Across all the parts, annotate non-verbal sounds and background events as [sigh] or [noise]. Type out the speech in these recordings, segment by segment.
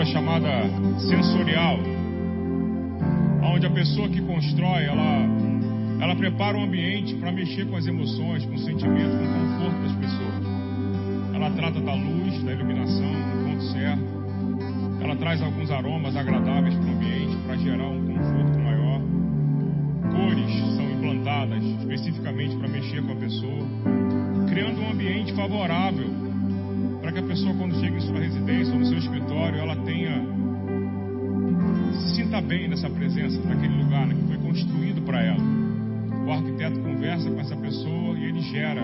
arquitetura chamada sensorial, onde a pessoa que constrói, ela, ela prepara um ambiente para mexer com as emoções, com o sentimento, com o conforto das pessoas. Ela trata da luz, da iluminação, do ponto certo. Ela traz alguns aromas agradáveis para o ambiente, para gerar um conforto maior. Cores são implantadas especificamente para mexer com a pessoa, criando um ambiente favorável para que a pessoa, quando chega em sua residência ou no seu escritório, ela tenha se sinta bem nessa presença, naquele lugar né, que foi construído para ela. O arquiteto conversa com essa pessoa e ele gera,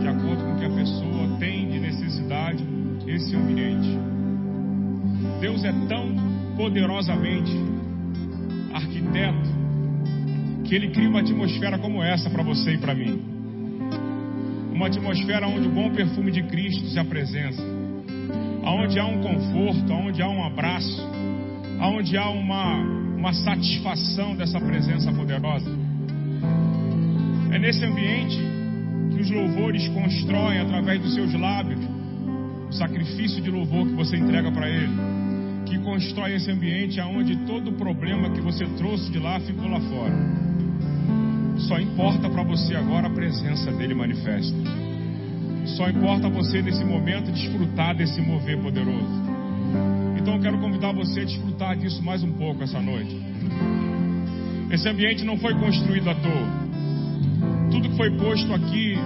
de acordo com o que a pessoa tem de necessidade, esse ambiente. Deus é tão poderosamente arquiteto que ele cria uma atmosfera como essa para você e para mim. Uma atmosfera onde o bom perfume de Cristo se apresenta, onde há um conforto, onde há um abraço, onde há uma, uma satisfação dessa presença poderosa. É nesse ambiente que os louvores constroem através dos seus lábios o sacrifício de louvor que você entrega para Ele, que constrói esse ambiente aonde todo problema que você trouxe de lá ficou lá fora. Só importa para você agora a presença dele manifesta. Só importa você nesse momento desfrutar desse mover poderoso. Então eu quero convidar você a desfrutar disso mais um pouco essa noite. Esse ambiente não foi construído à toa. Tudo que foi posto aqui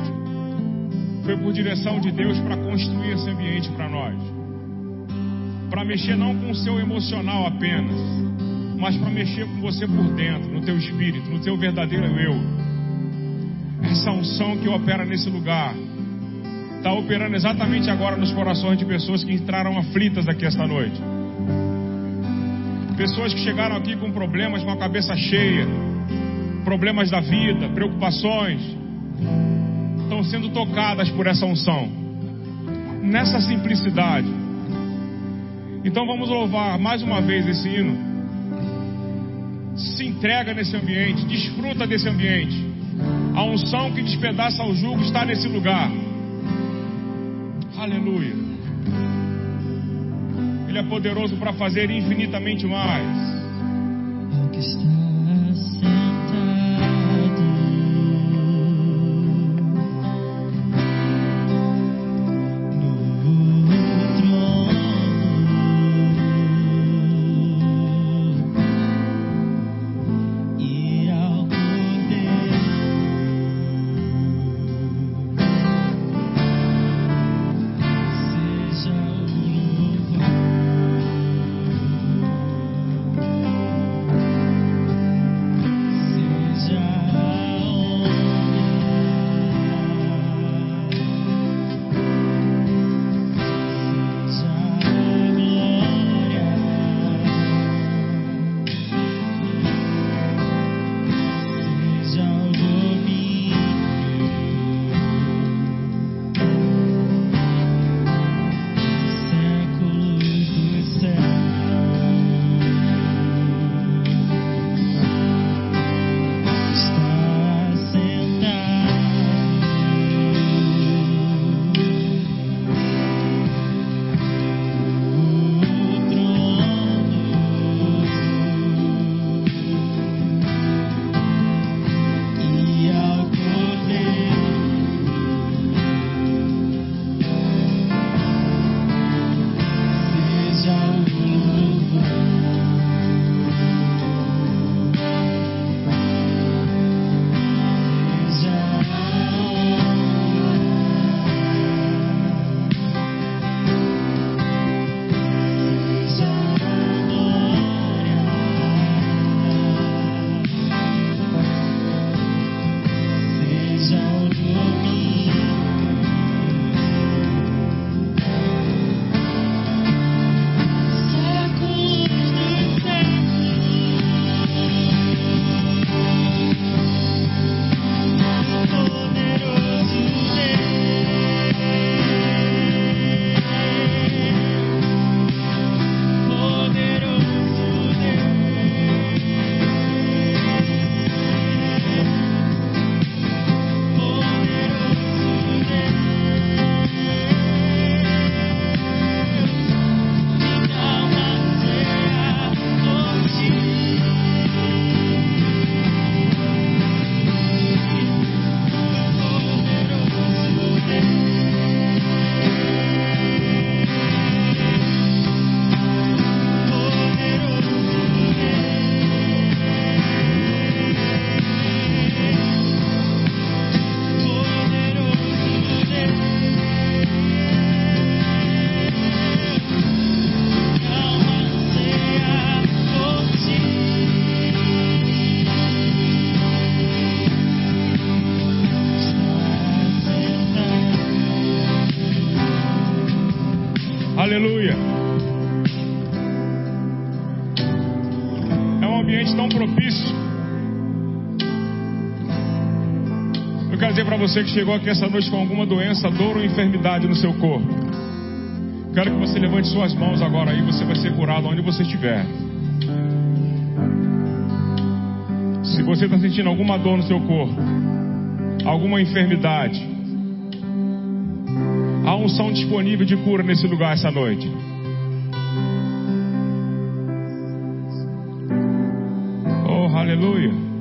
foi por direção de Deus para construir esse ambiente para nós. Para mexer não com o seu emocional apenas, mas para mexer com você por dentro, no teu espírito, no teu verdadeiro eu. Essa unção que opera nesse lugar está operando exatamente agora nos corações de pessoas que entraram aflitas aqui esta noite. Pessoas que chegaram aqui com problemas, com a cabeça cheia, problemas da vida, preocupações, estão sendo tocadas por essa unção, nessa simplicidade. Então vamos louvar mais uma vez esse hino. Se entrega nesse ambiente, desfruta desse ambiente. A unção que despedaça o jugo está nesse lugar. Aleluia. Ele é poderoso para fazer infinitamente mais. Você que chegou aqui essa noite com alguma doença, dor ou enfermidade no seu corpo. Quero que você levante suas mãos agora aí, você vai ser curado onde você estiver. Se você está sentindo alguma dor no seu corpo, alguma enfermidade, há unção disponível de cura nesse lugar essa noite. Oh, aleluia.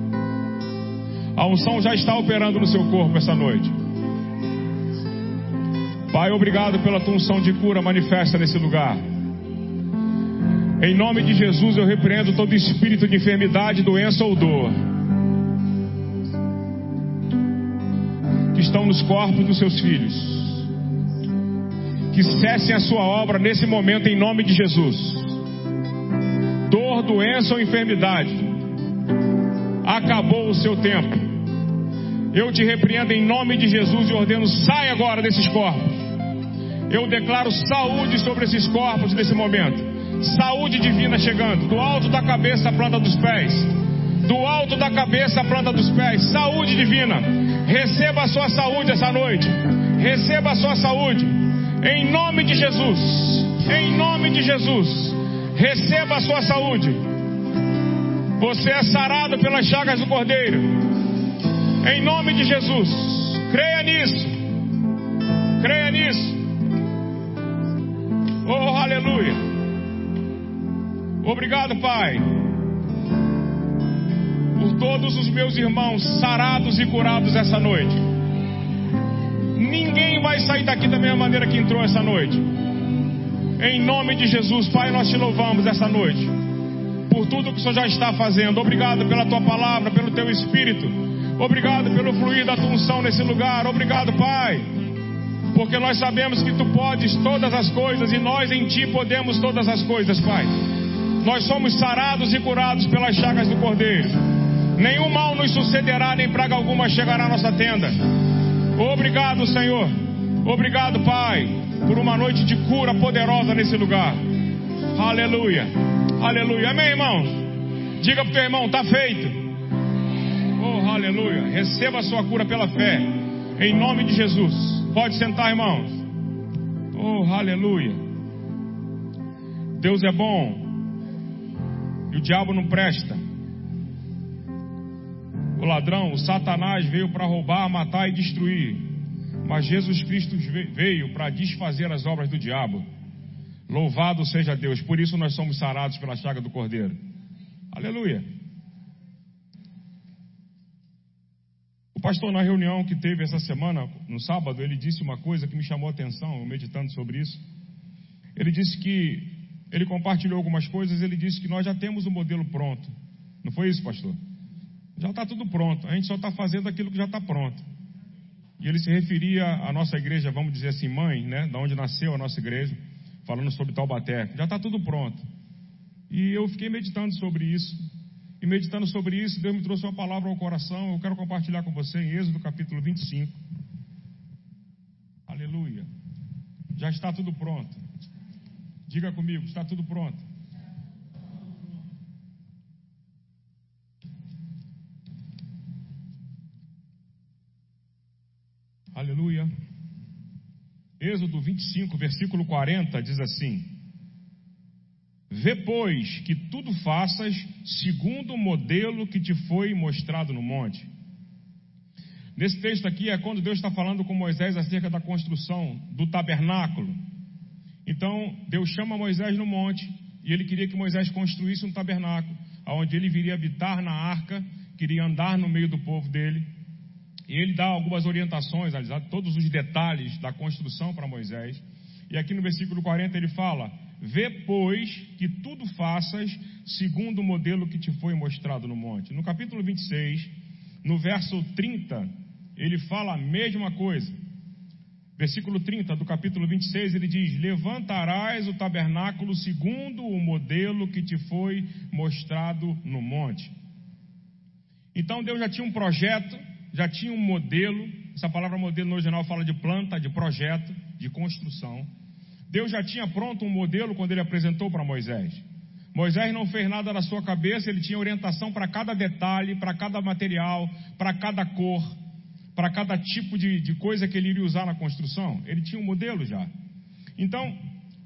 A unção já está operando no seu corpo essa noite. Pai, obrigado pela tua unção de cura manifesta nesse lugar. Em nome de Jesus eu repreendo todo espírito de enfermidade, doença ou dor que estão nos corpos dos seus filhos. Que cessem a sua obra nesse momento em nome de Jesus. Dor, doença ou enfermidade. Acabou o seu tempo. Eu te repreendo em nome de Jesus e ordeno: sai agora desses corpos. Eu declaro saúde sobre esses corpos nesse momento. Saúde divina chegando, do alto da cabeça à planta dos pés. Do alto da cabeça à planta dos pés. Saúde divina. Receba a sua saúde essa noite. Receba a sua saúde. Em nome de Jesus. Em nome de Jesus. Receba a sua saúde. Você é sarado pelas chagas do Cordeiro. Em nome de Jesus. Creia nisso. Creia nisso. Oh, aleluia. Obrigado, Pai, por todos os meus irmãos sarados e curados essa noite. Ninguém vai sair daqui da mesma maneira que entrou essa noite. Em nome de Jesus, Pai, nós te louvamos essa noite. Por tudo que o Senhor já está fazendo. Obrigado pela tua palavra, pelo teu espírito. Obrigado pelo fluir da tua unção nesse lugar. Obrigado, Pai. Porque nós sabemos que tu podes todas as coisas e nós em ti podemos todas as coisas, Pai. Nós somos sarados e curados pelas chagas do Cordeiro. Nenhum mal nos sucederá, nem praga alguma chegará à nossa tenda. Obrigado, Senhor. Obrigado, Pai, por uma noite de cura poderosa nesse lugar. Aleluia. Aleluia. Amém, irmãos? Diga pro teu irmão, tá feito. Oh, aleluia. Receba a sua cura pela fé. Em nome de Jesus. Pode sentar, irmãos. Oh, aleluia. Deus é bom. E o diabo não presta. O ladrão, o Satanás veio para roubar, matar e destruir. Mas Jesus Cristo veio para desfazer as obras do diabo. Louvado seja Deus. Por isso nós somos sarados pela chaga do Cordeiro. Aleluia. Pastor, na reunião que teve essa semana, no sábado, ele disse uma coisa que me chamou a atenção, eu meditando sobre isso. Ele disse que, ele compartilhou algumas coisas, ele disse que nós já temos o modelo pronto. Não foi isso, pastor? Já está tudo pronto, a gente só está fazendo aquilo que já está pronto. E ele se referia à nossa igreja, vamos dizer assim, mãe, né? Da onde nasceu a nossa igreja, falando sobre Taubaté. Já está tudo pronto. E eu fiquei meditando sobre isso. E meditando sobre isso, Deus me trouxe uma palavra ao coração. Eu quero compartilhar com você em Êxodo capítulo 25. Aleluia. Já está tudo pronto. Diga comigo, está tudo pronto. Aleluia. Êxodo 25, versículo 40 diz assim: Vê, pois, que tudo faças segundo o modelo que te foi mostrado no monte. Nesse texto aqui é quando Deus está falando com Moisés acerca da construção do tabernáculo. Então, Deus chama Moisés no monte e ele queria que Moisés construísse um tabernáculo, onde ele viria habitar na arca, queria andar no meio do povo dele. E ele dá algumas orientações, todos os detalhes da construção para Moisés. E aqui no versículo 40 ele fala: Vê, pois, que tudo faças segundo o modelo que te foi mostrado no monte. No capítulo 26, no verso 30, ele fala a mesma coisa. Versículo 30 do capítulo 26, ele diz: Levantarás o tabernáculo segundo o modelo que te foi mostrado no monte. Então Deus já tinha um projeto, já tinha um modelo. Essa palavra modelo no original fala de planta, de projeto, de construção. Deus já tinha pronto um modelo quando ele apresentou para Moisés. Moisés não fez nada na sua cabeça, ele tinha orientação para cada detalhe, para cada material, para cada cor, para cada tipo de, de coisa que ele iria usar na construção. Ele tinha um modelo já. Então,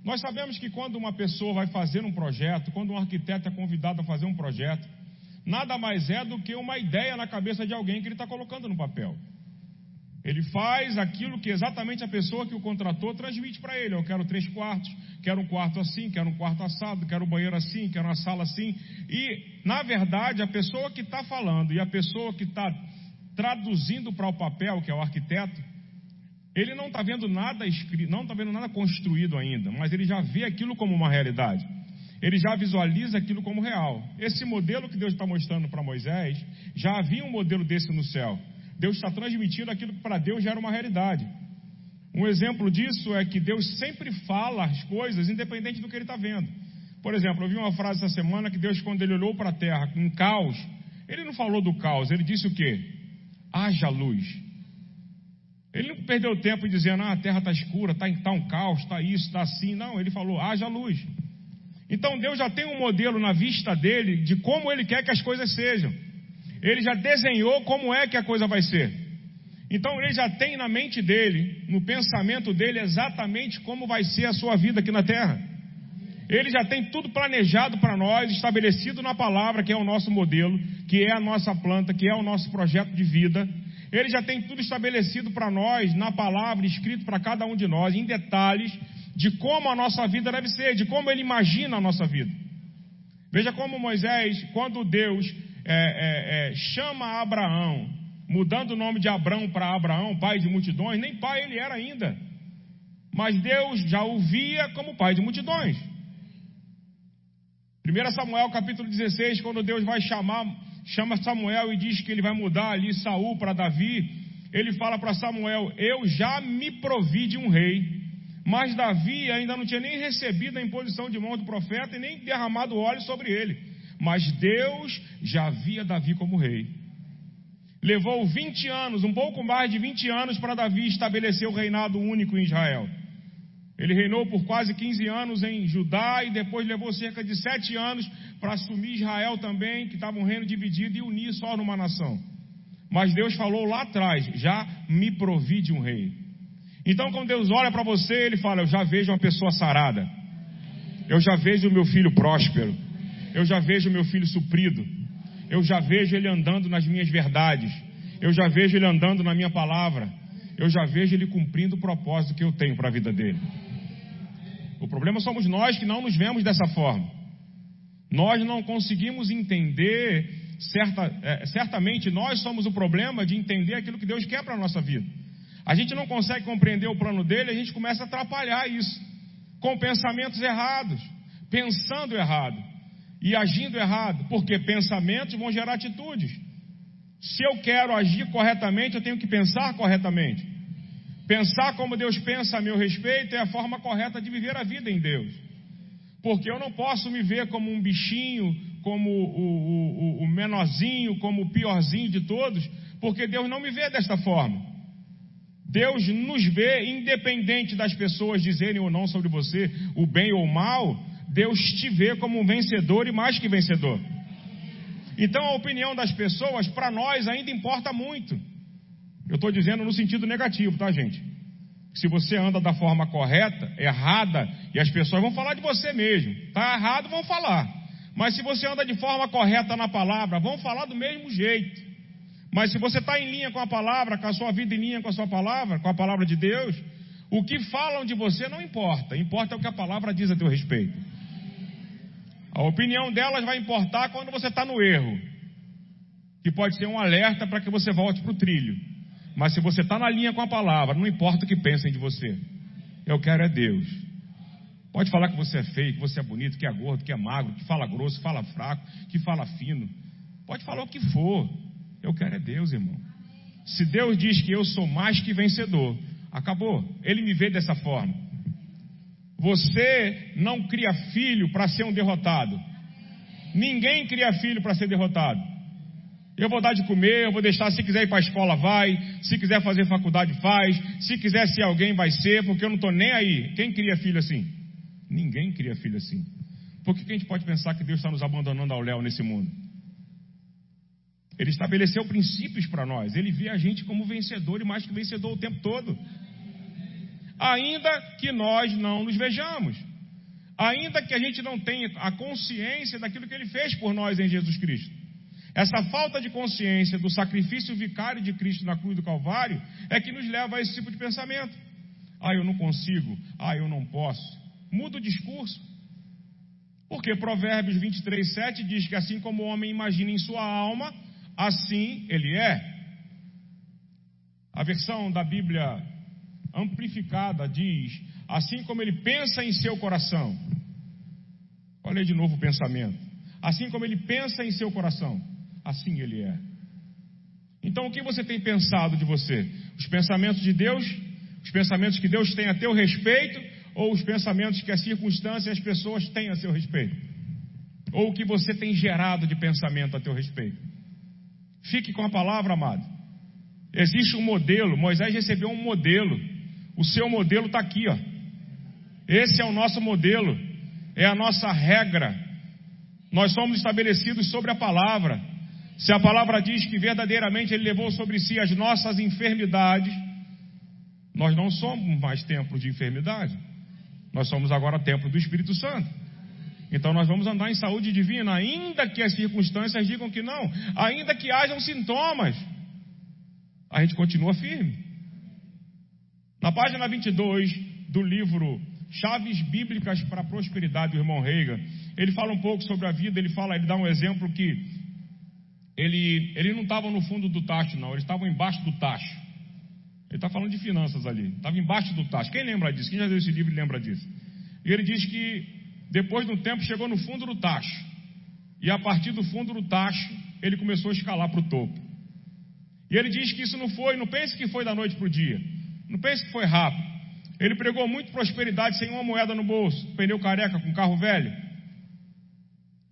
nós sabemos que quando uma pessoa vai fazer um projeto, quando um arquiteto é convidado a fazer um projeto, nada mais é do que uma ideia na cabeça de alguém que ele está colocando no papel. Ele faz aquilo que exatamente a pessoa que o contratou transmite para ele. Eu quero três quartos, quero um quarto assim, quero um quarto assado, quero um banheiro assim, quero uma sala assim. E, na verdade, a pessoa que está falando e a pessoa que está traduzindo para o papel, que é o arquiteto, ele não está vendo nada escrito, não está vendo nada construído ainda, mas ele já vê aquilo como uma realidade. Ele já visualiza aquilo como real. Esse modelo que Deus está mostrando para Moisés, já havia um modelo desse no céu. Deus está transmitindo aquilo que para Deus já era uma realidade. Um exemplo disso é que Deus sempre fala as coisas independente do que ele está vendo. Por exemplo, eu vi uma frase essa semana que Deus, quando ele olhou para a terra com um caos, ele não falou do caos, ele disse o quê? Haja luz. Ele não perdeu tempo dizendo, ah, a terra está escura, está tá um caos, está isso, está assim. Não, ele falou, haja luz. Então Deus já tem um modelo na vista dele de como ele quer que as coisas sejam. Ele já desenhou como é que a coisa vai ser. Então ele já tem na mente dele, no pensamento dele, exatamente como vai ser a sua vida aqui na terra. Ele já tem tudo planejado para nós, estabelecido na palavra, que é o nosso modelo, que é a nossa planta, que é o nosso projeto de vida. Ele já tem tudo estabelecido para nós na palavra, escrito para cada um de nós, em detalhes, de como a nossa vida deve ser, de como ele imagina a nossa vida. Veja como Moisés, quando Deus é, é, é, chama Abraão, mudando o nome de Abraão para Abraão, pai de multidões, nem pai ele era ainda. Mas Deus já o via como pai de multidões. 1 Samuel capítulo 16, quando Deus vai chamar, chama Samuel e diz que ele vai mudar ali Saul para Davi, ele fala para Samuel: Eu já me provi de um rei, mas Davi ainda não tinha nem recebido a imposição de mão do profeta e nem derramado óleo sobre ele. Mas Deus já via Davi como rei. Levou 20 anos, um pouco mais de 20 anos, para Davi estabelecer o reinado único em Israel. Ele reinou por quase 15 anos em Judá e depois levou cerca de 7 anos para assumir Israel também, que estava um reino dividido e unir só numa nação. Mas Deus falou lá atrás: já me provi de um rei. Então, quando Deus olha para você, Ele fala: Eu já vejo uma pessoa sarada, eu já vejo o meu filho próspero, eu já vejo meu filho suprido. Eu já vejo ele andando nas minhas verdades. Eu já vejo ele andando na minha palavra. Eu já vejo ele cumprindo o propósito que eu tenho para a vida dele. O problema somos nós que não nos vemos dessa forma. Nós não conseguimos entender, certa, é, certamente nós somos o problema de entender aquilo que Deus quer para a nossa vida. A gente não consegue compreender o plano dele, a gente começa a atrapalhar isso, com pensamentos errados, pensando errado e agindo errado, porque pensamentos vão gerar atitudes. Se eu quero agir corretamente, eu tenho que pensar corretamente. Pensar como Deus pensa a meu respeito é a forma correta de viver a vida em Deus. Porque eu não posso me ver como um bichinho, como o, o, o menorzinho, como o piorzinho de todos, porque Deus não me vê desta forma. Deus nos vê, independente das pessoas dizerem ou não sobre você o bem ou o mal, Deus te vê como um vencedor e mais que vencedor. Então a opinião das pessoas, para nós, ainda importa muito. Eu estou dizendo no sentido negativo, tá, gente? Se você anda da forma correta, errada, e as pessoas vão falar de você mesmo. Tá errado, vão falar. Mas se você anda de forma correta na palavra, vão falar do mesmo jeito. Mas se você está em linha com a palavra, com a sua vida em linha com a sua palavra, com a palavra de Deus, o que falam de você não importa. Importa o que a palavra diz a teu respeito. A opinião delas vai importar quando você está no erro, que pode ser um alerta para que você volte para o trilho. Mas se você está na linha com a palavra, não importa o que pensem de você. Eu quero é Deus. Pode falar que você é feio, que você é bonito, que é gordo, que é magro, que fala grosso, fala fraco, que fala fino. Pode falar o que for. Eu quero é Deus, irmão. Se Deus diz que eu sou mais que vencedor, acabou. Ele me vê dessa forma. Você não cria filho para ser um derrotado. Ninguém cria filho para ser derrotado. Eu vou dar de comer, eu vou deixar, se quiser ir para a escola, vai. Se quiser fazer faculdade, faz. Se quiser ser alguém, vai ser, porque eu não estou nem aí. Quem cria filho assim? Ninguém cria filho assim. Por que, que a gente pode pensar que Deus está nos abandonando ao léu nesse mundo? Ele estabeleceu princípios para nós. Ele vê a gente como vencedor e mais que vencedor o tempo todo. Ainda que nós não nos vejamos. Ainda que a gente não tenha a consciência daquilo que ele fez por nós em Jesus Cristo. Essa falta de consciência do sacrifício vicário de Cristo na cruz do Calvário é que nos leva a esse tipo de pensamento. Ah, eu não consigo. Ah, eu não posso. Muda o discurso. Porque Provérbios 23, 7 diz que assim como o homem imagina em sua alma, assim ele é. A versão da Bíblia amplificada diz: assim como ele pensa em seu coração. Olha de novo o pensamento. Assim como ele pensa em seu coração, assim ele é. Então o que você tem pensado de você? Os pensamentos de Deus? Os pensamentos que Deus tem a teu respeito? Ou os pensamentos que as circunstâncias e as pessoas têm a seu respeito? Ou o que você tem gerado de pensamento a teu respeito? Fique com a palavra, amado. Existe um modelo, Moisés recebeu um modelo. O seu modelo está aqui, ó. Esse é o nosso modelo, é a nossa regra. Nós somos estabelecidos sobre a palavra. Se a palavra diz que verdadeiramente Ele levou sobre si as nossas enfermidades, nós não somos mais templo de enfermidade. Nós somos agora templo do Espírito Santo. Então nós vamos andar em saúde divina, ainda que as circunstâncias digam que não, ainda que hajam sintomas, a gente continua firme. Na página 22 do livro Chaves Bíblicas para a Prosperidade do irmão Reiga, ele fala um pouco sobre a vida, ele fala, ele dá um exemplo que ele, ele não estava no fundo do tacho, não, ele estava embaixo do tacho. Ele está falando de finanças ali, estava embaixo do tacho. Quem lembra disso? Quem já leu esse livro lembra disso? E ele diz que depois de um tempo chegou no fundo do tacho. E a partir do fundo do tacho, ele começou a escalar para o topo. E ele diz que isso não foi, não pense que foi da noite para o dia. Não pense que foi rápido. Ele pregou muito prosperidade sem uma moeda no bolso, pneu careca com carro velho.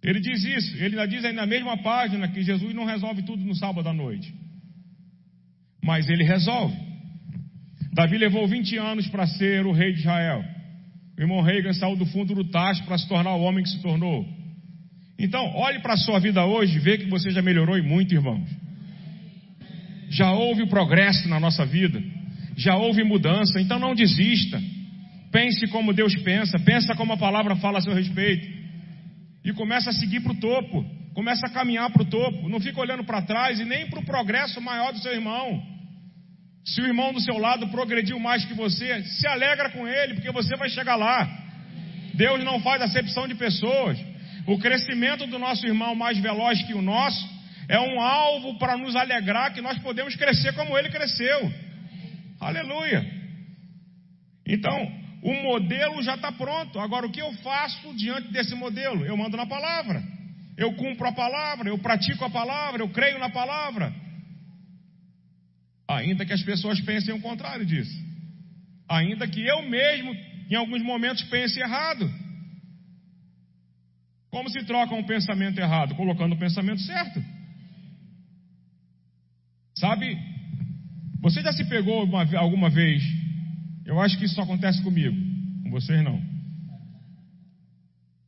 Ele diz isso, ele ainda diz aí na mesma página que Jesus não resolve tudo no sábado à noite. Mas ele resolve. Davi levou 20 anos para ser o rei de Israel. O irmão Reagan saiu do fundo do tacho para se tornar o homem que se tornou. Então, olhe para a sua vida hoje e vê que você já melhorou e muito, irmãos. Já houve progresso na nossa vida já houve mudança, então não desista. Pense como Deus pensa, pensa como a palavra fala a seu respeito. E começa a seguir para o topo, começa a caminhar para o topo. Não fica olhando para trás e nem para o progresso maior do seu irmão. Se o irmão do seu lado progrediu mais que você, se alegra com ele, porque você vai chegar lá. Deus não faz acepção de pessoas. O crescimento do nosso irmão mais veloz que o nosso é um alvo para nos alegrar que nós podemos crescer como ele cresceu. Aleluia. Então, o modelo já está pronto. Agora, o que eu faço diante desse modelo? Eu mando na palavra. Eu cumpro a palavra, eu pratico a palavra, eu creio na palavra. Ainda que as pessoas pensem o contrário disso. Ainda que eu mesmo, em alguns momentos, pense errado. Como se troca um pensamento errado? Colocando o pensamento certo. Sabe, você já se pegou uma, alguma vez? Eu acho que isso só acontece comigo, com vocês não.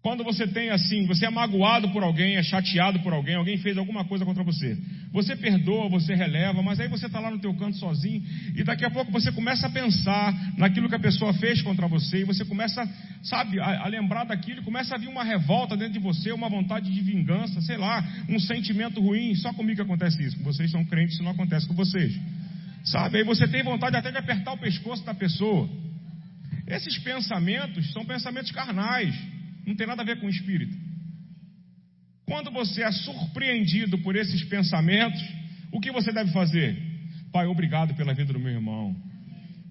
Quando você tem assim, você é magoado por alguém, é chateado por alguém, alguém fez alguma coisa contra você. Você perdoa, você releva, mas aí você está lá no teu canto sozinho e daqui a pouco você começa a pensar naquilo que a pessoa fez contra você e você começa, sabe, a, a lembrar daquilo, começa a vir uma revolta dentro de você, uma vontade de vingança, sei lá, um sentimento ruim. Só comigo que acontece isso. Vocês são crentes, isso não acontece com vocês. Sabe? Aí você tem vontade até de apertar o pescoço da pessoa. Esses pensamentos são pensamentos carnais, não tem nada a ver com o espírito. Quando você é surpreendido por esses pensamentos, o que você deve fazer? Pai, obrigado pela vida do meu irmão.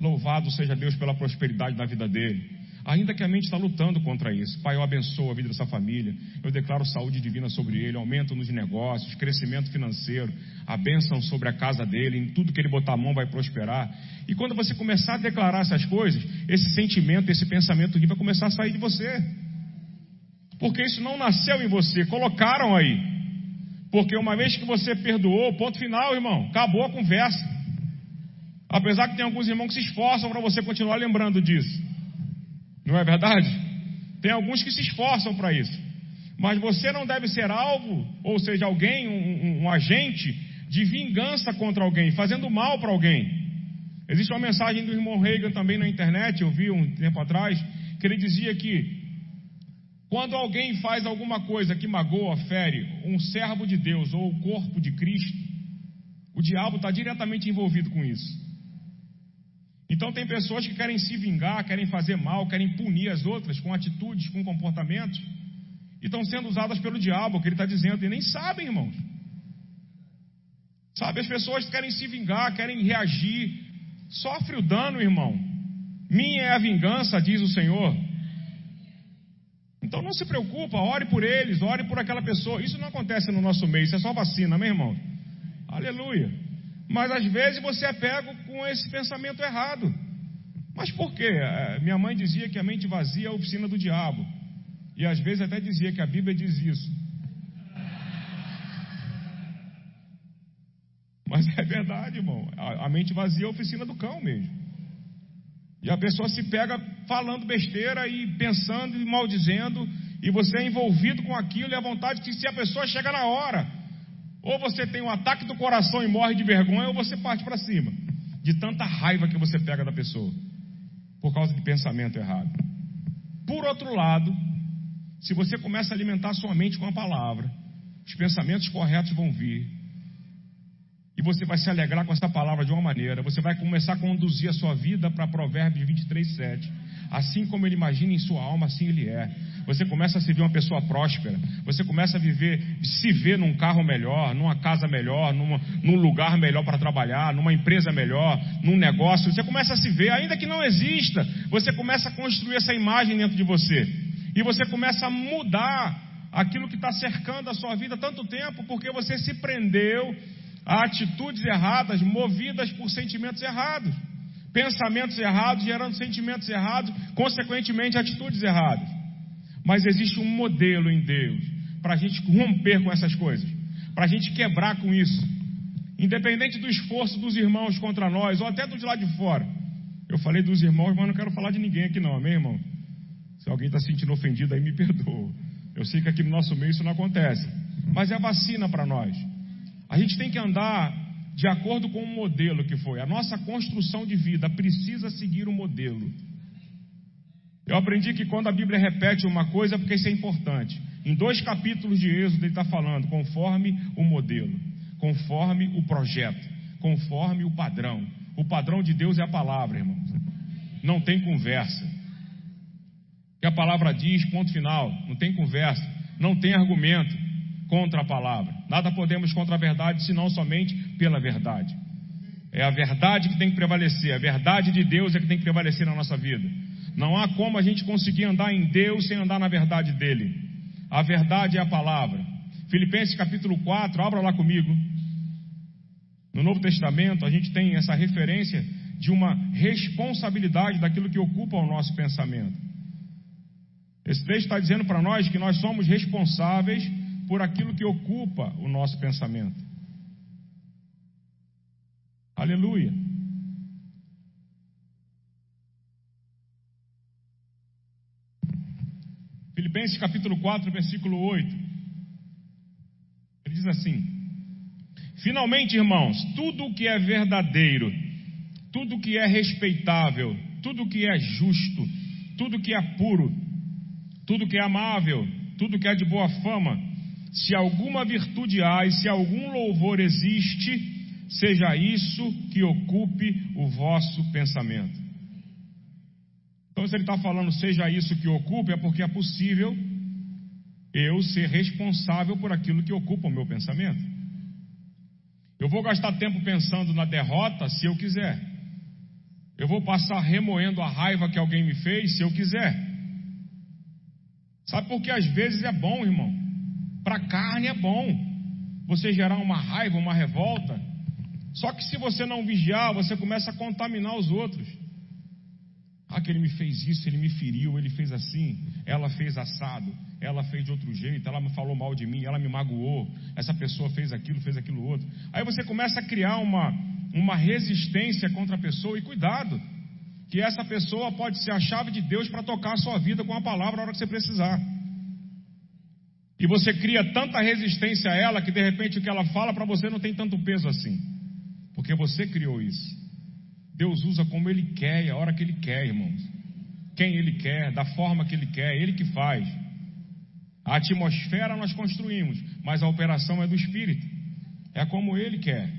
Louvado seja Deus pela prosperidade da vida dele. Ainda que a mente está lutando contra isso. Pai, eu abençoo a vida dessa família. Eu declaro saúde divina sobre ele, aumento nos negócios, crescimento financeiro, a bênção sobre a casa dele, em tudo que ele botar a mão vai prosperar. E quando você começar a declarar essas coisas, esse sentimento, esse pensamento vai começar a sair de você. Porque isso não nasceu em você, colocaram aí. Porque uma vez que você perdoou, ponto final, irmão, acabou a conversa. Apesar que tem alguns irmãos que se esforçam para você continuar lembrando disso. Não é verdade? Tem alguns que se esforçam para isso. Mas você não deve ser alvo, ou seja, alguém, um, um, agente de vingança contra alguém, fazendo mal para alguém. Existe uma mensagem do irmão Reagan também na internet, eu vi um tempo atrás, que ele dizia que quando alguém faz alguma coisa que magoa, fere um servo de Deus ou o corpo de Cristo, o diabo está diretamente envolvido com isso. Então tem pessoas que querem se vingar, querem fazer mal, querem punir as outras com atitudes, com comportamentos, e estão sendo usadas pelo diabo, que ele está dizendo, e nem sabem, irmãos. Sabe, as pessoas querem se vingar, querem reagir, sofre o dano, irmão. Minha é a vingança, diz o Senhor. Então não se preocupa, ore por eles, ore por aquela pessoa. Isso não acontece no nosso meio, isso é só vacina, meu irmão. Aleluia. Mas às vezes você é pego com esse pensamento errado. Mas por quê? É, minha mãe dizia que a mente vazia é a oficina do diabo. E às vezes até dizia que a Bíblia diz isso. Mas é verdade, irmão. A, mente vazia é a oficina do cão mesmo. E a pessoa se pega falando besteira e pensando e maldizendo, e você é envolvido com aquilo, e a vontade que se a pessoa chega na hora, ou você tem um ataque do coração e morre de vergonha, ou você parte para cima, de tanta raiva que você pega da pessoa, por causa de pensamento errado. Por outro lado, se você começa a alimentar sua mente com a palavra, os pensamentos corretos vão vir, e você vai se alegrar com essa palavra de uma maneira. Você vai começar a conduzir a sua vida para Provérbios 23, 7. Assim como ele imagina em sua alma, assim ele é. Você começa a se ver uma pessoa próspera. Você começa a viver, se ver num carro melhor, numa casa melhor, numa, num lugar melhor para trabalhar, numa empresa melhor, num negócio. Você começa a se ver, ainda que não exista, você começa a construir essa imagem dentro de você. E você começa a mudar aquilo que está cercando a sua vida há tanto tempo, porque você se prendeu a atitudes erradas, movidas por sentimentos errados. Pensamentos errados gerando sentimentos errados, consequentemente atitudes erradas. Mas existe um modelo em Deus para a gente romper com essas coisas, para a gente quebrar com isso. Independente do esforço dos irmãos contra nós, ou até do de lá de fora. Eu falei dos irmãos, mas não quero falar de ninguém aqui, não, amém, irmão? Se alguém está se sentindo ofendido aí, me perdoa. Eu sei que aqui no nosso meio isso não acontece. Mas é vacina para nós. A gente tem que andar de acordo com o modelo que foi. A nossa construção de vida precisa seguir o modelo. Eu aprendi que quando a Bíblia repete uma coisa é porque isso é importante. Em dois capítulos de Êxodo ele está falando conforme o modelo, conforme o projeto, conforme o padrão. O padrão de Deus é a palavra, irmãos. Não tem conversa. O que a palavra diz, ponto final. Não tem conversa. Não tem argumento contra a palavra. Nada podemos contra a verdade, senão somente pela verdade. É a verdade que tem que prevalecer, a verdade de Deus é que tem que prevalecer na nossa vida. Não há como a gente conseguir andar em Deus sem andar na verdade dele. A verdade é a palavra. Filipenses capítulo 4, abra lá comigo. No Novo Testamento, a gente tem essa referência de uma responsabilidade daquilo que ocupa o nosso pensamento. Esse texto está dizendo para nós que nós somos responsáveis por aquilo que ocupa o nosso pensamento. Aleluia. Filipenses capítulo 4, versículo 8. Ele diz assim: Finalmente, irmãos, tudo o que é verdadeiro, tudo o que é respeitável, tudo o que é justo, tudo o que é puro, tudo o que é amável, tudo o que é de boa fama, se alguma virtude há e se algum louvor existe, seja isso que ocupe o vosso pensamento. Então, se ele está falando seja isso que ocupe, é porque é possível eu ser responsável por aquilo que ocupa o meu pensamento. Eu vou gastar tempo pensando na derrota se eu quiser. Eu vou passar remoendo a raiva que alguém me fez se eu quiser. Sabe por que às vezes é bom, irmão? Para a carne é bom você gerar uma raiva, uma revolta. Só que se você não vigiar, você começa a contaminar os outros. Ah, que ele me fez isso, ele me feriu, ele fez assim, ela fez assado, ela fez de outro jeito, ela me falou mal de mim, ela me magoou, essa pessoa fez aquilo, fez aquilo outro. Aí você começa a criar uma, uma resistência contra a pessoa, e cuidado, que essa pessoa pode ser a chave de Deus para tocar a sua vida com a palavra na hora que você precisar. E você cria tanta resistência a ela que de repente o que ela fala para você não tem tanto peso assim. Porque você criou isso. Deus usa como Ele quer a hora que Ele quer, irmãos. Quem Ele quer, da forma que Ele quer, Ele que faz. A atmosfera nós construímos, mas a operação é do Espírito. É como Ele quer.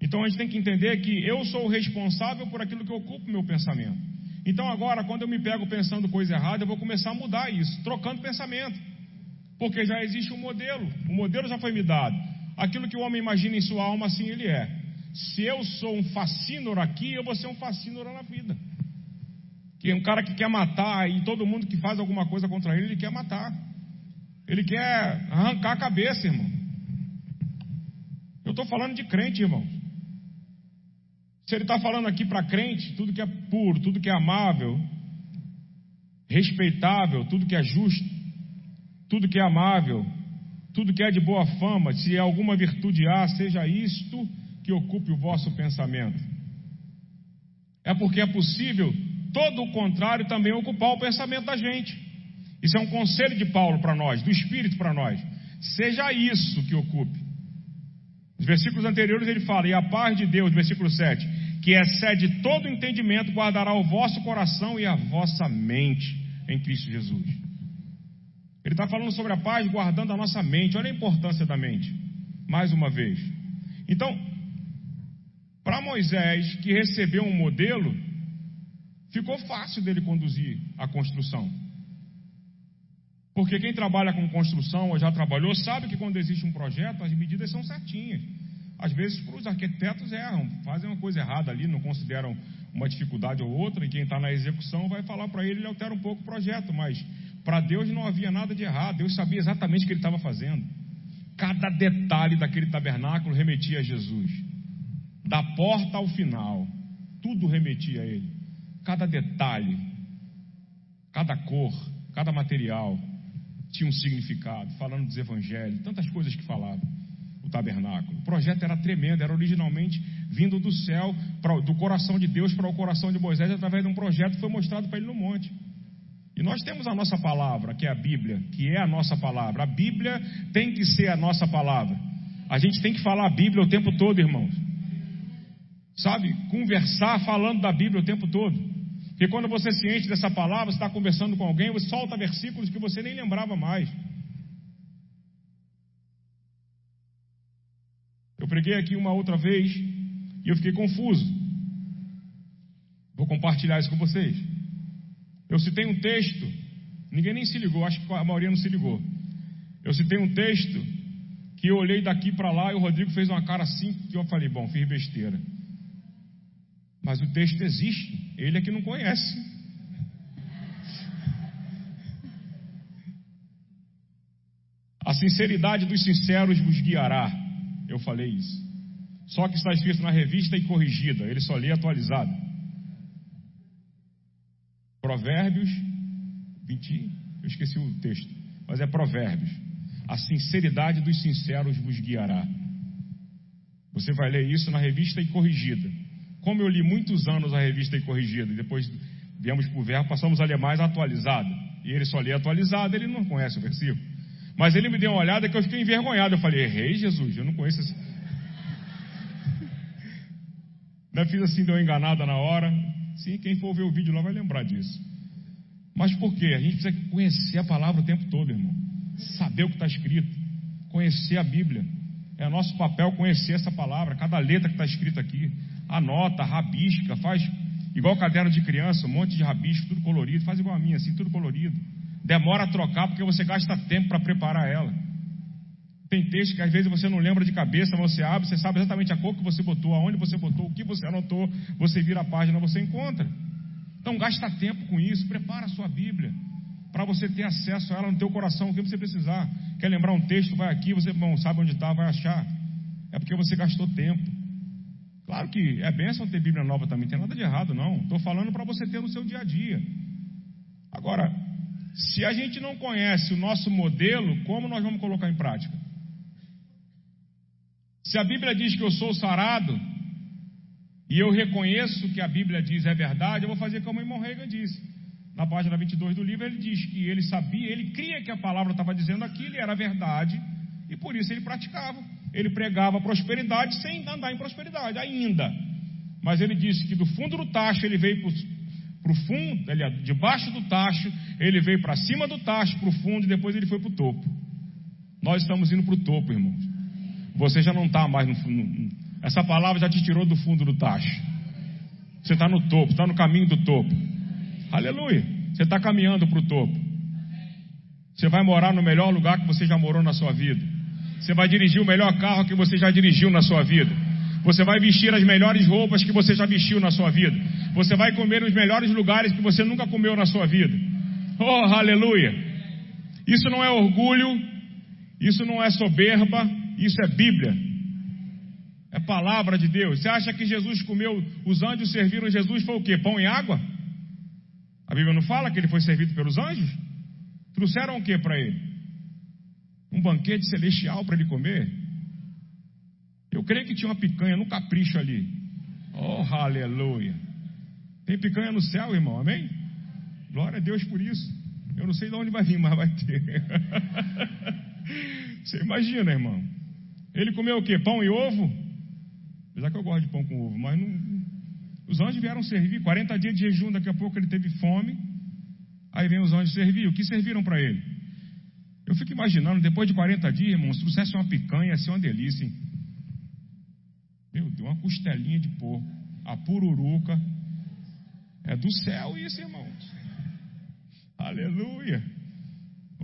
Então a gente tem que entender que eu sou o responsável por aquilo que ocupa meu pensamento. Então agora, quando eu me pego pensando coisa errada, eu vou começar a mudar isso, trocando pensamento. Porque já existe um modelo, o modelo já foi me dado. Aquilo que o homem imagina em sua alma, assim ele é. Se eu sou um fascínoro aqui, eu vou ser um fascínoro na vida. Que é um cara que quer matar e todo mundo que faz alguma coisa contra ele, ele quer matar. Ele quer arrancar a cabeça, irmão. Eu estou falando de crente, irmão. Se ele está falando aqui para crente, tudo que é puro, tudo que é amável, respeitável, tudo que é justo, tudo que é amável, tudo que é de boa fama, se alguma virtude há, seja isto que ocupe o vosso pensamento. É porque é possível todo o contrário também ocupar o pensamento da gente. Isso é um conselho de Paulo para nós, do Espírito para nós. Seja isso que ocupe. Nos versículos anteriores ele fala: E a paz de Deus, versículo 7, que excede todo entendimento, guardará o vosso coração e a vossa mente em Cristo Jesus. Ele está falando sobre a paz guardando a nossa mente. Olha a importância da mente. Mais uma vez. Então, para Moisés, que recebeu um modelo, ficou fácil dele conduzir a construção. Porque quem trabalha com construção ou já trabalhou sabe que quando existe um projeto, as medidas são certinhas. Às vezes, os arquitetos erram, fazem uma coisa errada ali, não consideram uma dificuldade ou outra, e quem está na execução vai falar para ele, ele altera um pouco o projeto, mas para Deus não havia nada de errado, Deus sabia exatamente o que ele estava fazendo. Cada detalhe daquele tabernáculo remetia a Jesus, da porta ao final, tudo remetia a ele. Cada detalhe, cada cor, cada material tinha um significado, falando dos evangelhos, tantas coisas que falavam o tabernáculo. O projeto era tremendo, era originalmente vindo do céu, do coração de Deus para o coração de Moisés, através de um projeto que foi mostrado para ele no monte. E nós temos a nossa palavra, que é a Bíblia, que é a nossa palavra. A Bíblia tem que ser a nossa palavra. A gente tem que falar a Bíblia o tempo todo, irmãos. Sabe? Conversar falando da Bíblia o tempo todo. Porque quando você se enche dessa palavra, você está conversando com alguém, você solta versículos que você nem lembrava mais. Eu preguei aqui uma outra vez e eu fiquei confuso. Vou compartilhar isso com vocês. Eu citei um texto, ninguém nem se ligou, acho que a maioria não se ligou. Eu citei um texto que eu olhei daqui para lá e o Rodrigo fez uma cara assim que eu falei, bom, fiz besteira. Mas o texto existe, ele é que não conhece. A sinceridade dos sinceros vos guiará. Eu falei isso. Só que está escrito na revista e corrigida, ele só lê atualizado. Provérbios 20, eu esqueci o texto, mas é Provérbios. A sinceridade dos sinceros vos guiará. Você vai ler isso na revista e corrigida. Como eu li muitos anos a revista e corrigida, e depois viemos para o verbo, passamos a ler mais atualizado. E ele só lê atualizado, ele não conhece o versículo. Mas ele me deu uma olhada que eu fiquei envergonhado. Eu falei, errei, Jesus, eu não conheço esse. [laughs] Ainda fiz assim, deu enganada na hora. Sim, quem for ver o vídeo lá vai lembrar disso. Mas por quê? A gente precisa conhecer a palavra o tempo todo, irmão. Saber o que está escrito. Conhecer a Bíblia. É nosso papel conhecer essa palavra, cada letra que está escrita aqui. Anota, rabisca, faz igual caderno de criança, um monte de rabisco, tudo colorido. Faz igual a minha, assim, tudo colorido. Demora a trocar porque você gasta tempo para preparar ela. Tem texto que às vezes você não lembra de cabeça, mas você abre, você sabe exatamente a cor que você botou, aonde você botou, o que você anotou, você vira a página, você encontra. Então gasta tempo com isso, prepara a sua Bíblia para você ter acesso a ela no teu coração, o que você precisar. Quer lembrar um texto, vai aqui, você não sabe onde está, vai achar. É porque você gastou tempo. Claro que é bênção ter Bíblia nova também, tem nada de errado, não. Estou falando para você ter no seu dia a dia. Agora, se a gente não conhece o nosso modelo, como nós vamos colocar em prática? Se a Bíblia diz que eu sou sarado, e eu reconheço que a Bíblia diz é verdade, eu vou fazer como o irmão Reagan disse. Na página 22 do livro, ele diz que ele sabia, ele cria que a palavra estava dizendo aquilo e era verdade, e por isso ele praticava. Ele pregava prosperidade sem andar em prosperidade ainda. Mas ele disse que do fundo do tacho ele veio para o fundo, aliás, debaixo do tacho, ele veio para cima do tacho, para o fundo, e depois ele foi para o topo. Nós estamos indo para o topo, irmãos. Você já não está mais no fundo. Essa palavra já te tirou do fundo do tacho. Você está no topo, está no caminho do topo. Aleluia. Você está caminhando para o topo. Você vai morar no melhor lugar que você já morou na sua vida. Você vai dirigir o melhor carro que você já dirigiu na sua vida. Você vai vestir as melhores roupas que você já vestiu na sua vida. Você vai comer nos melhores lugares que você nunca comeu na sua vida. Oh, aleluia! Isso não é orgulho, isso não é soberba, isso é Bíblia. É palavra de Deus. Você acha que Jesus comeu, os anjos serviram Jesus foi o quê? Pão e água? A Bíblia não fala que ele foi servido pelos anjos? Trouxeram o que para ele? Um banquete celestial para ele comer? Eu creio que tinha uma picanha no capricho ali. Oh, aleluia. Tem picanha no céu, irmão, amém? Glória a Deus por isso. Eu não sei de onde vai vir, mas vai ter. [laughs] Você imagina, irmão. Ele comeu o quê? Pão e ovo? Apesar que eu gosto de pão com ovo, mas não. Os anjos vieram servir. 40 dias de jejum, daqui a pouco ele teve fome. Aí vem os anjos servir. O que serviram para ele? Eu fico imaginando, depois de 40 dias, irmão, se trouxesse uma picanha, ia ser uma delícia, hein? Meu Deus, uma costelinha de porco, a pururuca. É do céu isso, irmãos. Aleluia.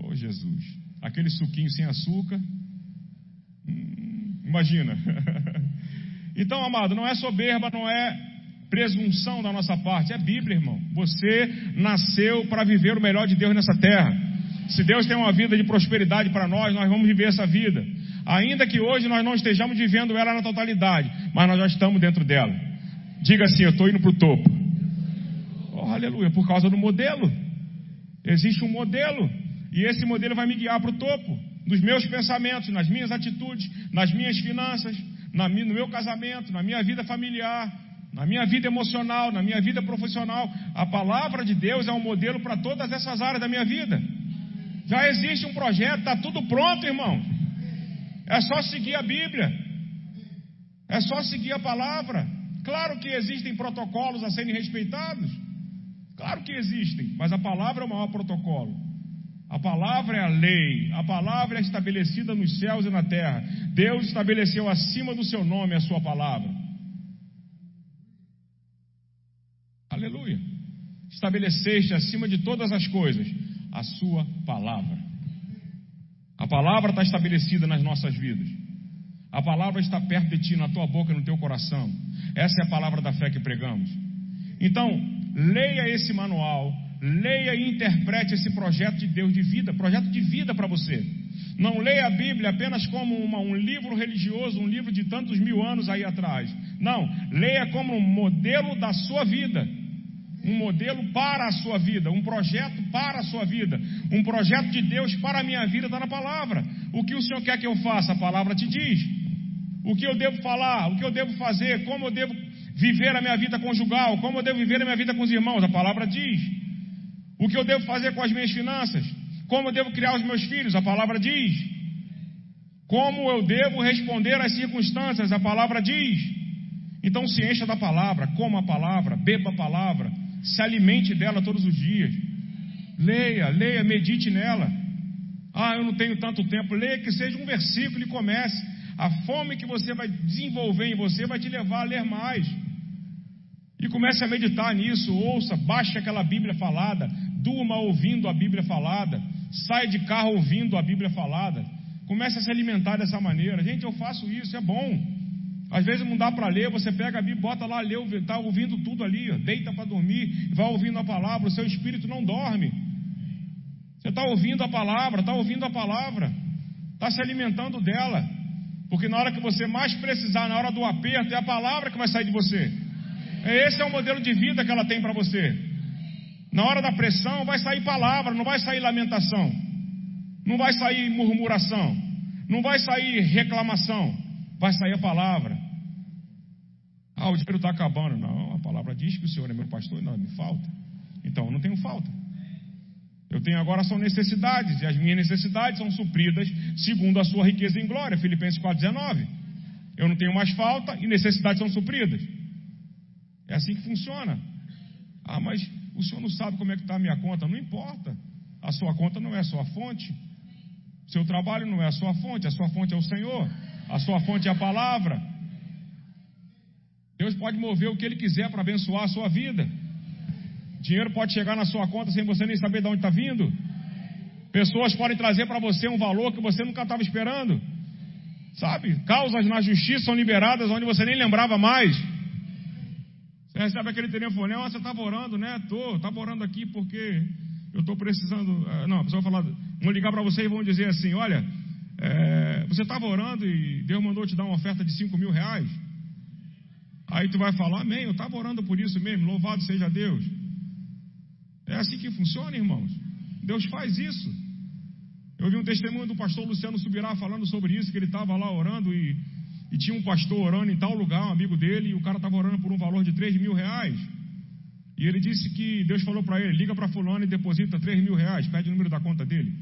Oh, Jesus. Aquele suquinho sem açúcar. Imagina. [laughs] então, amado, não é soberba, não é presunção da nossa parte, é Bíblia, irmão. Você nasceu para viver o melhor de Deus nessa terra. Se Deus tem uma vida de prosperidade para nós, nós vamos viver essa vida. Ainda que hoje nós não estejamos vivendo ela na totalidade, mas nós já estamos dentro dela. Diga assim: Eu estou indo para o topo. Oh, aleluia, por causa do modelo. Existe um modelo, e esse modelo vai me guiar para o topo. Nos meus pensamentos, nas minhas atitudes, nas minhas finanças, na, no meu casamento, na minha vida familiar, na minha vida emocional, na minha vida profissional. A palavra de Deus é um modelo para todas essas áreas da minha vida. Já existe um projeto, está tudo pronto, irmão. É só seguir a Bíblia. É só seguir a palavra. Claro que existem protocolos a serem respeitados. Claro que existem, mas a palavra é o maior protocolo. A palavra é a lei, a palavra é estabelecida nos céus e na terra. Deus estabeleceu acima do seu nome a sua palavra. Aleluia. Estabeleceste acima de todas as coisas a sua palavra. A palavra está estabelecida nas nossas vidas. A palavra está perto de ti, na tua boca, no teu coração. Essa é a palavra da fé que pregamos. Então, leia esse manual, leia e interprete esse projeto de Deus de vida, projeto de vida para você. Não leia a Bíblia apenas como uma, um livro religioso, um livro de tantos mil anos aí atrás. Não, leia como um modelo da sua vida um modelo para a sua vida, um projeto para a sua vida, um projeto de Deus para a minha vida está na palavra. O que o Senhor quer que eu faça, a palavra te diz. O que eu devo falar, o que eu devo fazer, como eu devo viver a minha vida conjugal, como eu devo viver a minha vida com os irmãos, a palavra diz. O que eu devo fazer com as minhas finanças, como eu devo criar os meus filhos, a palavra diz. Como eu devo responder às circunstâncias, a palavra diz. Então se encha da palavra, coma a palavra, beba a palavra, se alimente dela todos os dias. Leia, leia, medite nela. Ah, eu não tenho tanto tempo. Leia que seja um versículo e comece. A fome que você vai desenvolver em você vai te levar a ler mais. E comece a meditar nisso. Ouça, baixe aquela Bíblia falada. Durma ouvindo a Bíblia falada. Sai de carro ouvindo a Bíblia falada. Comece a se alimentar dessa maneira. Gente, eu faço isso, é bom. Às vezes não dá para ler, você pega a Bíblia, bota lá, lê, está ouvindo tudo ali, ó, deita para dormir, vai ouvindo a palavra, o seu espírito não dorme. Você está ouvindo a palavra, está ouvindo a palavra, está se alimentando dela. Porque na hora que você mais precisar, na hora do aperto, é a palavra que vai sair de você. Esse é o modelo de vida que ela tem para você. Na hora da pressão, vai sair palavra, não vai sair lamentação, não vai sair murmuração, não vai sair reclamação, vai sair a palavra. Ah, o dinheiro está acabando. Não, a palavra diz que o Senhor é meu pastor não me falta. Então eu não tenho falta. Eu tenho agora são necessidades, e as minhas necessidades são supridas segundo a sua riqueza em glória. Filipenses 4,19. Eu não tenho mais falta e necessidades são supridas. É assim que funciona. Ah, mas o senhor não sabe como é que está a minha conta. Não importa. A sua conta não é a sua fonte. Seu trabalho não é a sua fonte. A sua fonte é o Senhor. A sua fonte é a palavra. Deus pode mover o que Ele quiser para abençoar a sua vida. Dinheiro pode chegar na sua conta sem você nem saber de onde está vindo. Pessoas podem trazer para você um valor que você nunca estava esperando. Sabe? Causas na justiça são liberadas onde você nem lembrava mais. Recebe aquele telefonema, ah, você estava orando, né? Tô, estava orando aqui porque eu estou precisando. Ah, não, a pessoa vai falar, vão ligar para você e vão dizer assim: olha, é, você estava orando e Deus mandou te dar uma oferta de 5 mil reais. Aí tu vai falar, amém, eu estava orando por isso mesmo, louvado seja Deus. É assim que funciona, irmãos. Deus faz isso. Eu vi um testemunho do pastor Luciano Subirá falando sobre isso, que ele estava lá orando e, e, tinha um pastor orando em tal lugar, um amigo dele, e o cara estava orando por um valor de 3 mil reais. E ele disse que Deus falou para ele: liga para fulano e deposita 3 mil reais, pede o número da conta dele.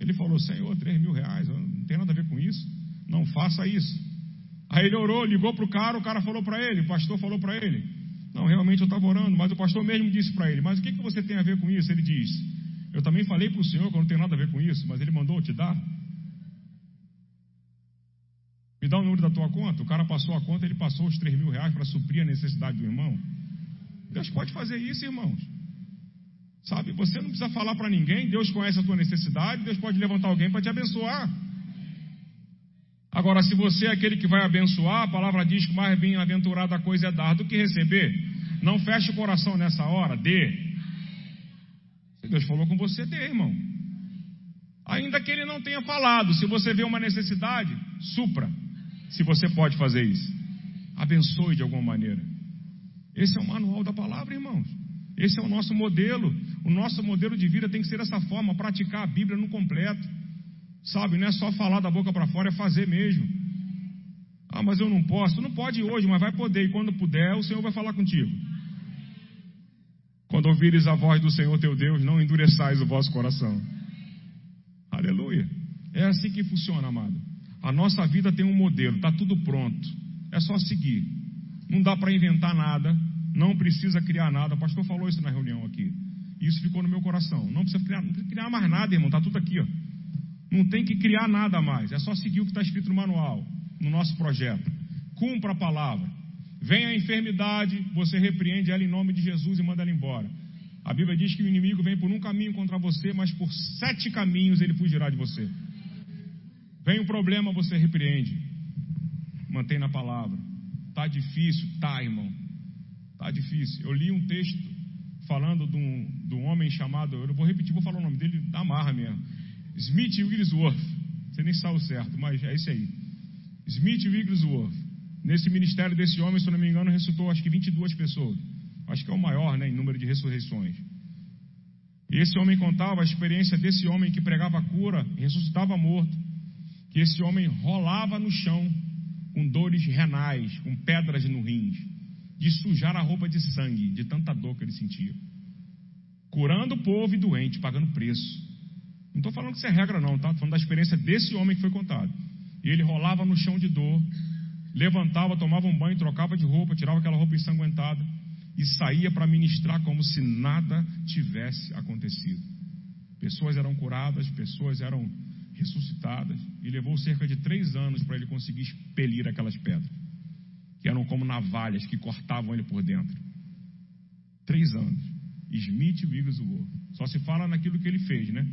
Ele falou: Senhor, 3 mil reais, não tem nada a ver com isso. Não faça isso. Aí ele orou, ligou para o cara, o cara falou para ele, o pastor falou para ele: Não, realmente eu estava orando, mas o pastor mesmo disse para ele: Mas o que, que você tem a ver com isso? Ele diz: Eu também falei para o senhor que eu não tenho nada a ver com isso, mas ele mandou te dar. Me dá o número da tua conta. O cara passou a conta, ele passou os 3 mil reais para suprir a necessidade do irmão. Deus pode fazer isso, irmãos. Sabe, você não precisa falar para ninguém, Deus conhece a tua necessidade, Deus pode levantar alguém para te abençoar. Agora, se você é aquele que vai abençoar, a palavra diz que mais bem-aventurada coisa é dar do que receber. Não feche o coração nessa hora, dê. Se Deus falou com você, dê, irmão. Ainda que ele não tenha falado, se você vê uma necessidade, supra. Se você pode fazer isso, abençoe de alguma maneira. Esse é o manual da palavra, irmãos. Esse é o nosso modelo. O nosso modelo de vida tem que ser dessa forma, praticar a Bíblia no completo. Sabe, não é só falar da boca para fora, é fazer mesmo. Ah, mas eu não posso. Não pode hoje, mas vai poder. E quando puder, o Senhor vai falar contigo. Quando ouvires a voz do Senhor teu Deus, não endureçais o vosso coração. Aleluia. É assim que funciona, amado. A nossa vida tem um modelo, está tudo pronto. É só seguir. Não dá para inventar nada, não precisa criar nada. O pastor falou isso na reunião aqui. Isso ficou no meu coração. Não precisa criar, não precisa criar mais nada, irmão. Está tudo aqui, ó. Não tem que criar nada mais, é só seguir o que está escrito no manual, no nosso projeto. Cumpra a palavra. Vem a enfermidade, você repreende ela em nome de Jesus e manda ela embora. A Bíblia diz que o inimigo vem por um caminho contra você, mas por sete caminhos ele fugirá de você. Vem o problema, você repreende. Mantém na palavra. Tá difícil? Tá, irmão. Tá difícil. Eu li um texto falando de um, de um homem chamado, eu vou repetir, vou falar o nome dele, amarra mesmo. Smith Wigglesworth. Você nem sabe o certo, mas é esse aí. Smith Wigglesworth. Nesse ministério desse homem, se eu não me engano, ressuscitou acho que 22 pessoas. Acho que é o maior né, em número de ressurreições. E esse homem contava a experiência desse homem que pregava cura, ressuscitava morto. Que esse homem rolava no chão com dores renais, com pedras no rins, de sujar a roupa de sangue, de tanta dor que ele sentia. Curando o povo e doente, pagando preço. Não estou falando que isso é regra, não, tá? Estou falando da experiência desse homem que foi contado. E ele rolava no chão de dor, levantava, tomava um banho, trocava de roupa, tirava aquela roupa ensanguentada e saía para ministrar como se nada tivesse acontecido. Pessoas eram curadas, pessoas eram ressuscitadas, e levou cerca de três anos para ele conseguir expelir aquelas pedras, que eram como navalhas que cortavam ele por dentro. Três anos. Smith Wigglesworth. Só se fala naquilo que ele fez, né?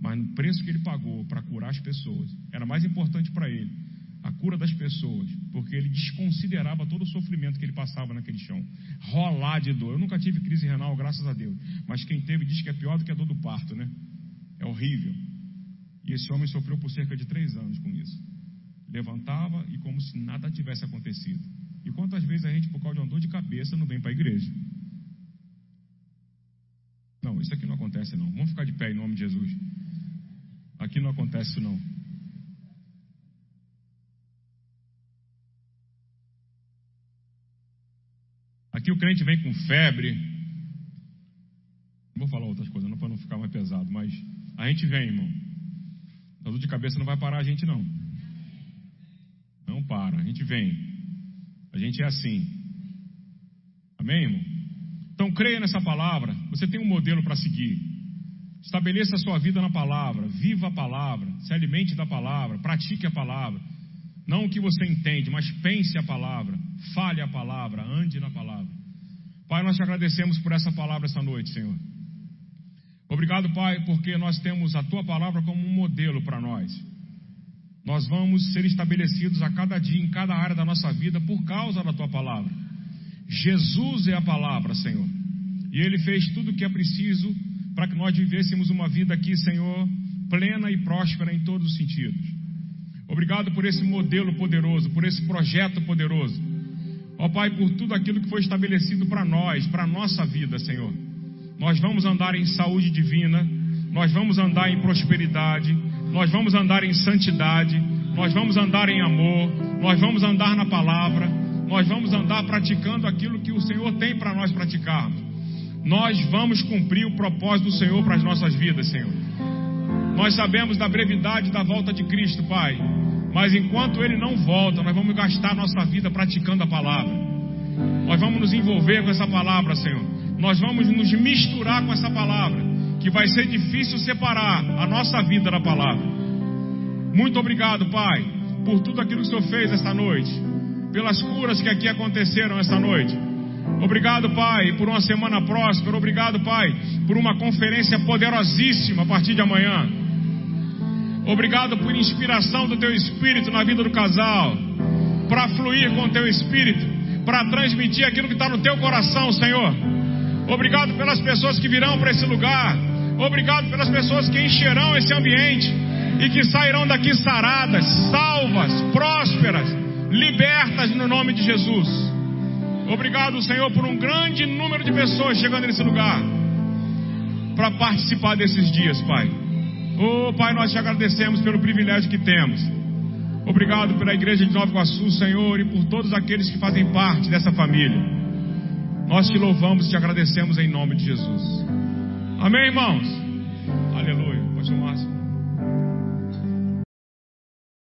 Mas no preço que ele pagou para curar as pessoas, era mais importante para ele a cura das pessoas, porque ele desconsiderava todo o sofrimento que ele passava naquele chão. Rolar de dor. Eu nunca tive crise renal, graças a Deus. Mas quem teve diz que é pior do que a dor do parto, né? É horrível. E esse homem sofreu por cerca de três anos com isso. levantava e como se nada tivesse acontecido. E quantas vezes a gente, por causa de uma dor de cabeça, não vem para a igreja? Não, isso aqui não acontece não. Vamos ficar de pé em nome de Jesus. Aqui não acontece isso não. Aqui o crente vem com febre. Vou falar outras coisas não para não ficar mais pesado, mas a gente vem, irmão. A dor de cabeça não vai parar a gente não. Não para, a gente vem. A gente é assim. Amém, irmão? Então creia nessa palavra. Você tem um modelo para seguir. Estabeleça a sua vida na palavra. Viva a palavra. Se alimente da palavra. Pratique a palavra. Não o que você entende, mas pense a palavra. Fale a palavra. Ande na palavra. Pai, nós te agradecemos por essa palavra esta noite, Senhor. Obrigado, Pai, porque nós temos a tua palavra como um modelo para nós. Nós vamos ser estabelecidos a cada dia, em cada área da nossa vida, por causa da tua palavra. Jesus é a palavra, Senhor. E Ele fez tudo o que é preciso para que nós vivêssemos uma vida aqui, Senhor, plena e próspera em todos os sentidos. Obrigado por esse modelo poderoso, por esse projeto poderoso. Ó Pai, por tudo aquilo que foi estabelecido para nós, para a nossa vida, Senhor. Nós vamos andar em saúde divina, nós vamos andar em prosperidade, nós vamos andar em santidade, nós vamos andar em amor, nós vamos andar na palavra, nós vamos andar praticando aquilo que o Senhor tem para nós praticarmos. Nós vamos cumprir o propósito do Senhor para as nossas vidas, Senhor. Nós sabemos da brevidade da volta de Cristo, Pai. Mas enquanto Ele não volta, nós vamos gastar nossa vida praticando a palavra. Nós vamos nos envolver com essa palavra, Senhor. Nós vamos nos misturar com essa palavra. Que vai ser difícil separar a nossa vida da palavra. Muito obrigado, Pai, por tudo aquilo que o Senhor fez esta noite. Pelas curas que aqui aconteceram esta noite. Obrigado, Pai, por uma semana próspera. Obrigado, Pai, por uma conferência poderosíssima a partir de amanhã. Obrigado por inspiração do Teu Espírito na vida do casal. Para fluir com o Teu Espírito. Para transmitir aquilo que está no Teu coração, Senhor. Obrigado pelas pessoas que virão para esse lugar. Obrigado pelas pessoas que encherão esse ambiente. E que sairão daqui saradas, salvas, prósperas, libertas no nome de Jesus. Obrigado, Senhor, por um grande número de pessoas chegando nesse lugar para participar desses dias, Pai. Oh, Pai, nós te agradecemos pelo privilégio que temos. Obrigado pela igreja de Nova Iguaçu, Senhor, e por todos aqueles que fazem parte dessa família. Nós te louvamos e te agradecemos em nome de Jesus. Amém, irmãos? Aleluia. Pastor Márcio.